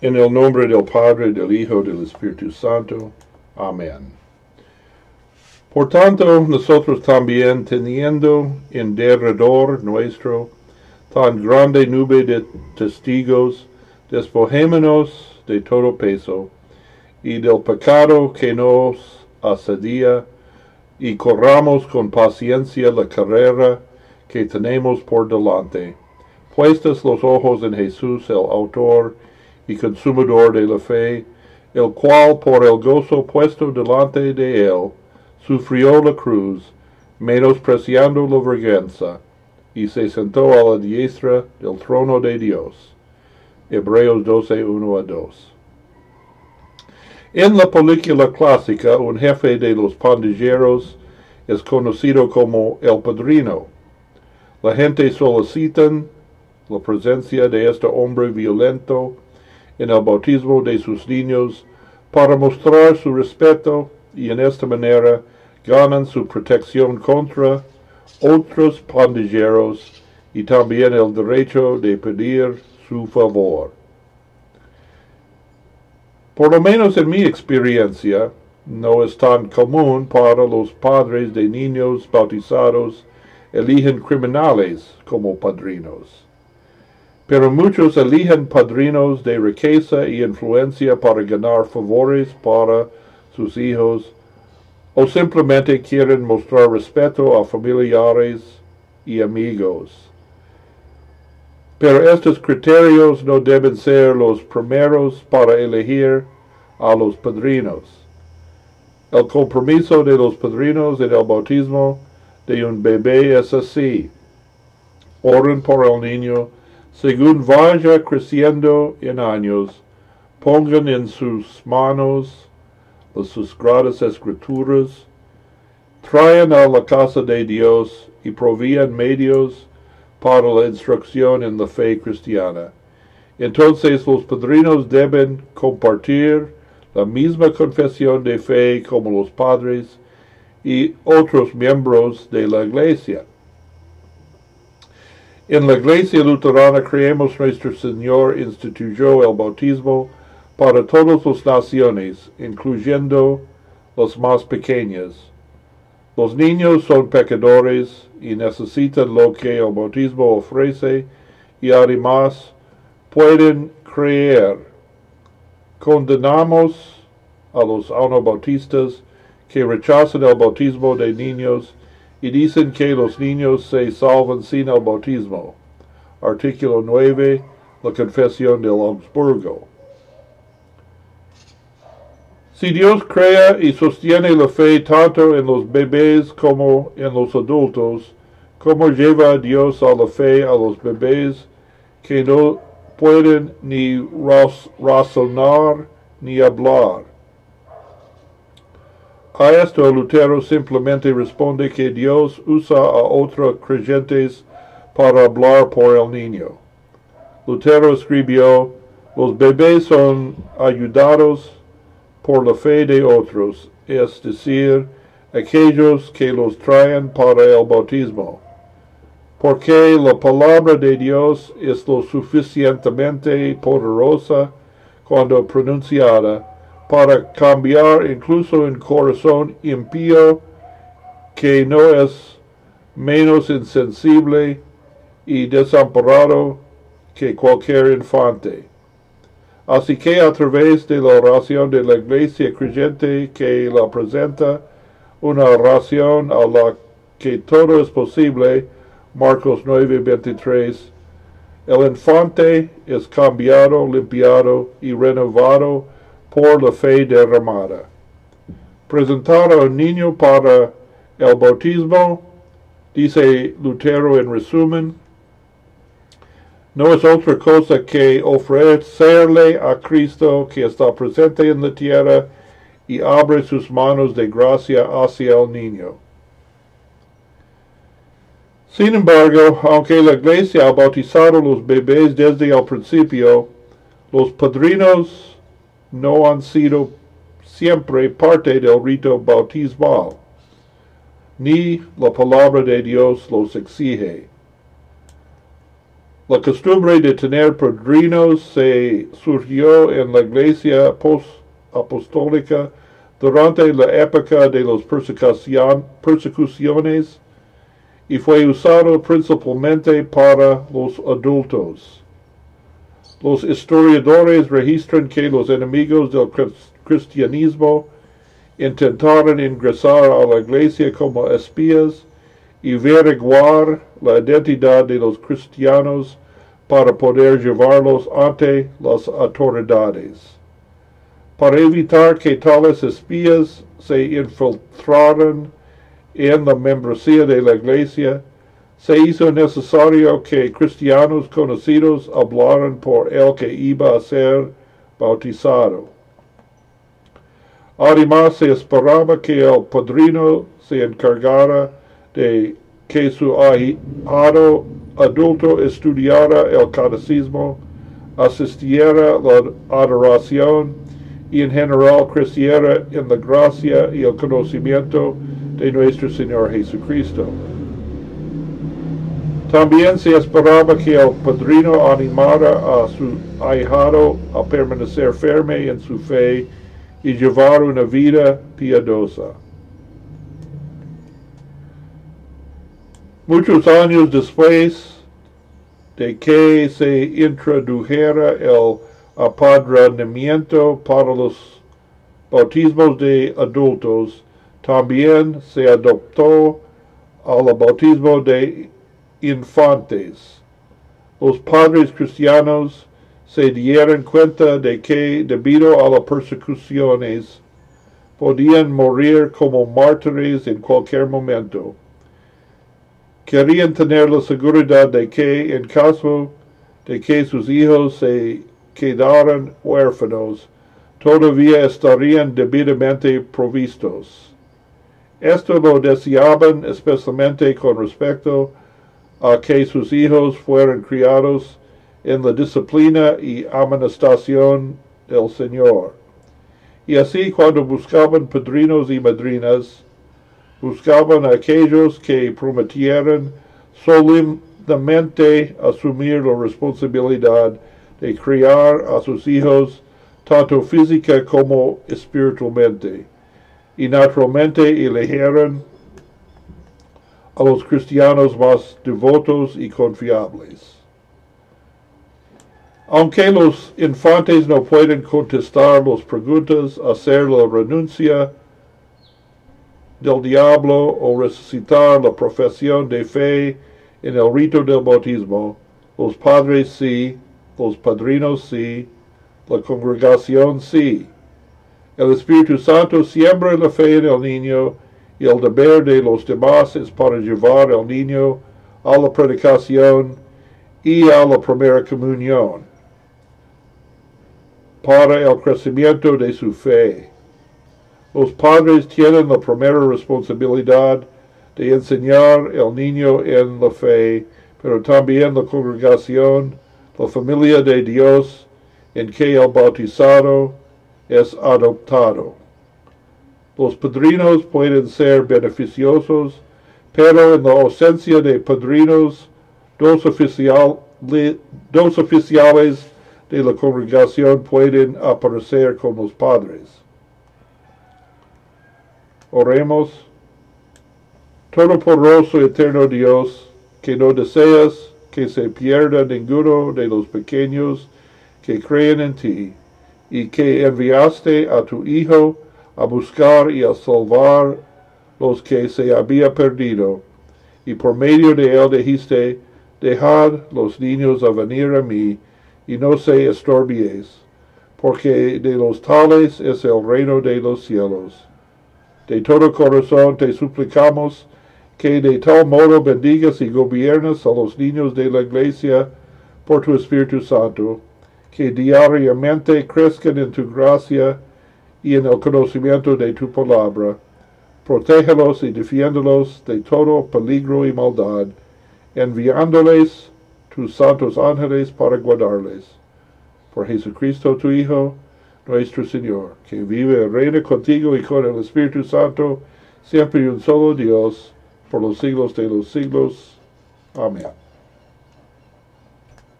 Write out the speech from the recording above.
En el nombre del Padre, del Hijo, del Espíritu Santo. Amén. Por tanto, nosotros también, teniendo en derredor nuestro tan grande nube de testigos, despojémonos de todo peso y del pecado que nos asedia, y corramos con paciencia la carrera que tenemos por delante, puestos los ojos en Jesús, el autor y consumador de la fe, el cual por el gozo puesto delante de él, sufrió la cruz, menospreciando la vergüenza, y se sentó a la diestra del trono de Dios. Hebreos 12, 1 a 2. En la película clásica, un jefe de los pandilleros es conocido como el padrino. La gente solicita la presencia de este hombre violento en el bautismo de sus niños para mostrar su respeto y en esta manera ganan su protección contra otros pandilleros y también el derecho de pedir su favor. Por lo menos en mi experiencia, no es tan común para los padres de niños bautizados eligen criminales como padrinos. Pero muchos eligen padrinos de riqueza y influencia para ganar favores para sus hijos o simplemente quieren mostrar respeto a familiares y amigos. Pero estos criterios no deben ser los primeros para elegir a los padrinos. El compromiso de los padrinos en el bautismo de un bebé es así. Oren por el niño según vaya creciendo en años, pongan en sus manos las sagradas escrituras, traen a la casa de Dios y provían medios para la instrucción en la fe cristiana. Entonces los padrinos deben compartir la misma confesión de fe como los padres y otros miembros de la iglesia. En la iglesia luterana creemos nuestro Señor instituyó el bautismo para todas las naciones, incluyendo las más pequeñas. Los niños son pecadores y necesitan lo que el bautismo ofrece y además pueden creer. Condenamos a los anabautistas que rechazan el bautismo de niños y dicen que los niños se salvan sin el bautismo. Artículo 9, la Confesión de Augsburgo. Si Dios crea y sostiene la fe tanto en los bebés como en los adultos, ¿cómo lleva Dios a la fe a los bebés que no pueden ni razonar ni hablar? A esto Lutero simplemente responde que Dios usa a otros creyentes para hablar por el niño. Lutero escribió, los bebés son ayudados por la fe de otros, es decir, aquellos que los traen para el bautismo, porque la palabra de Dios es lo suficientemente poderosa cuando pronunciada para cambiar incluso un corazón impío que no es menos insensible y desamparado que cualquier infante. Así que a través de la oración de la iglesia creyente que la presenta, una oración a la que todo es posible, Marcos 9, 23, el infante es cambiado, limpiado y renovado por la fe derramada. Presentar a un niño para el bautismo, dice Lutero en resumen, no es otra cosa que ofrecerle a Cristo que está presente en la tierra y abre sus manos de gracia hacia el niño. Sin embargo, aunque la iglesia ha bautizado los bebés desde el principio, los padrinos no han sido siempre parte del rito bautismal, ni la palabra de Dios los exige. La costumbre de tener padrinos se surgió en la iglesia post-apostólica durante la época de las persecuciones y fue usado principalmente para los adultos. Los historiadores registran que los enemigos del cristianismo intentaron ingresar a la iglesia como espías y averiguar la identidad de los cristianos para poder llevarlos ante las autoridades. Para evitar que tales espías se infiltraran en la membresía de la iglesia, se hizo necesario que cristianos conocidos hablaran por el que iba a ser bautizado. Además, se esperaba que el padrino se encargara de que su ahijado adulto estudiara el catecismo, asistiera a la adoración y en general creciera en la gracia y el conocimiento de nuestro Señor Jesucristo. También se esperaba que el padrino animara a su ahijado a permanecer firme en su fe y llevar una vida piadosa. Muchos años después de que se introdujera el apadrinamiento para los bautismos de adultos, también se adoptó al bautismo de infantes. Los padres cristianos se dieron cuenta de que debido a las persecuciones podían morir como mártires en cualquier momento. Querían tener la seguridad de que en caso de que sus hijos se quedaran huérfanos, todavía estarían debidamente provistos. Esto lo deseaban especialmente con respecto que sus hijos fueran criados en la disciplina y amonestación del Señor. Y así cuando buscaban padrinos y madrinas, buscaban a aquellos que prometieran solemnemente asumir la responsabilidad de criar a sus hijos tanto física como espiritualmente. Y naturalmente eligieron a los cristianos más devotos y confiables. Aunque los infantes no pueden contestar las preguntas, hacer la renuncia del diablo o resucitar la profesión de fe en el rito del bautismo, los padres sí, los padrinos sí, la congregación sí. El Espíritu Santo siembra la fe en el niño el deber de los demás es para llevar al niño a la predicación y a la primera comunión para el crecimiento de su fe. Los padres tienen la primera responsabilidad de enseñar al niño en la fe, pero también la congregación, la familia de Dios en que el bautizado es adoptado. Los padrinos pueden ser beneficiosos, pero en la ausencia de padrinos, dos, dos oficiales de la congregación pueden aparecer con los padres. Oremos. Todopoderoso eterno Dios, que no deseas que se pierda ninguno de los pequeños que creen en ti, y que enviaste a tu Hijo a buscar y a salvar los que se había perdido, y por medio de él dijiste, dejad los niños a venir a mí, y no se estorbies, porque de los tales es el reino de los cielos. De todo corazón te suplicamos que de tal modo bendigas y gobiernas a los niños de la iglesia por tu Espíritu Santo, que diariamente crezcan en tu gracia y en el conocimiento de tu palabra. Protégelos y defiéndolos de todo peligro y maldad, enviándoles tus santos ángeles para guardarles. Por Jesucristo tu Hijo, nuestro Señor, que vive y reina contigo y con el Espíritu Santo, siempre y un solo Dios, por los siglos de los siglos. Amén.